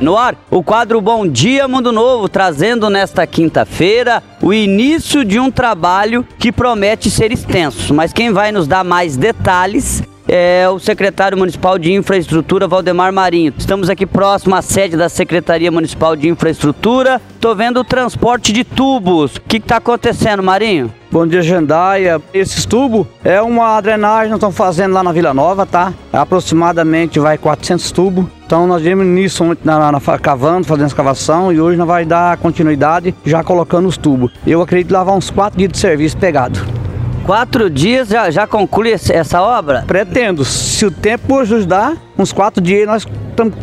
No ar, o quadro Bom Dia Mundo Novo, trazendo nesta quinta-feira o início de um trabalho que promete ser extenso. Mas quem vai nos dar mais detalhes é o secretário municipal de infraestrutura, Valdemar Marinho. Estamos aqui próximo à sede da Secretaria Municipal de Infraestrutura. Tô vendo o transporte de tubos. O que está acontecendo, Marinho? Bom dia, Jandaia. Esses tubos é uma drenagem que nós estamos fazendo lá na Vila Nova, tá? Aproximadamente vai 400 tubos. Então nós vimos nisso ontem na, na, cavando, fazendo escavação e hoje nós vai dar continuidade já colocando os tubos. Eu acredito levar uns 4 dias de serviço pegado. Quatro dias já, já conclui essa obra? Pretendo. Se o tempo ajudar, uns quatro dias nós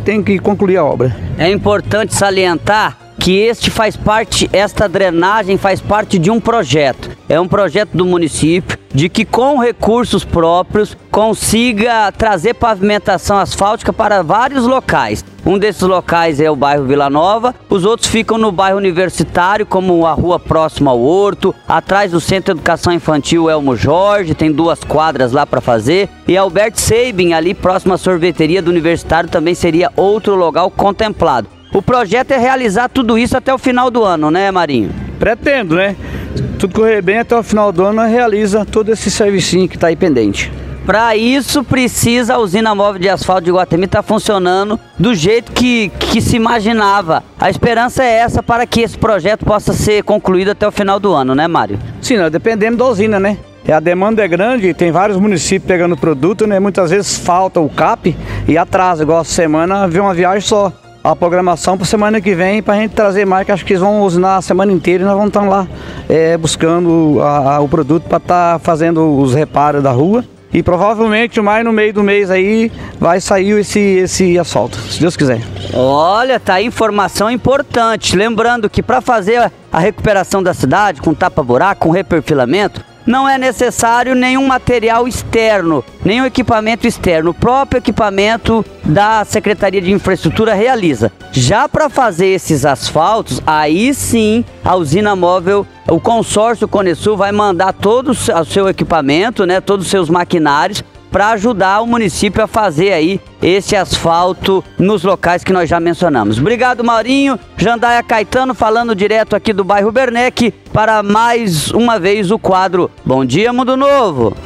temos que concluir a obra. É importante salientar que este faz parte, esta drenagem faz parte de um projeto. É um projeto do município de que com recursos próprios consiga trazer pavimentação asfáltica para vários locais. Um desses locais é o bairro Vila Nova, os outros ficam no bairro Universitário, como a rua próxima ao Horto, atrás do Centro de Educação Infantil Elmo Jorge, tem duas quadras lá para fazer, e Albert Sabin, ali próximo à sorveteria do Universitário, também seria outro local contemplado. O projeto é realizar tudo isso até o final do ano, né, Marinho? Pretendo, né? Tudo correr bem até o final do ano, realiza todo esse servicinho que está aí pendente. Para isso precisa a usina móvel de asfalto de Guatemi estar tá funcionando do jeito que, que se imaginava. A esperança é essa para que esse projeto possa ser concluído até o final do ano, né, Mário? Sim, nós dependemos da usina, né? A demanda é grande, tem vários municípios pegando produto, né? Muitas vezes falta o CAP e atrasa, igual a semana, vê uma viagem só a programação para semana que vem para a gente trazer mais, que acho que eles vão usinar a semana inteira e nós vamos estar lá é, buscando a, a, o produto para estar tá fazendo os reparos da rua. E provavelmente mais no meio do mês aí vai sair esse, esse asfalto, se Deus quiser. Olha, tá aí informação importante. Lembrando que para fazer a recuperação da cidade com tapa-buraco, com reperfilamento, não é necessário nenhum material externo, nenhum equipamento externo. O próprio equipamento da Secretaria de Infraestrutura realiza. Já para fazer esses asfaltos, aí sim a usina móvel, o consórcio Conesul vai mandar todo o seu equipamento, né, todos os seus maquinários para ajudar o município a fazer aí esse asfalto nos locais que nós já mencionamos. Obrigado, Maurinho. Jandaia Caetano falando direto aqui do bairro Bernec para mais uma vez o quadro Bom Dia Mundo Novo.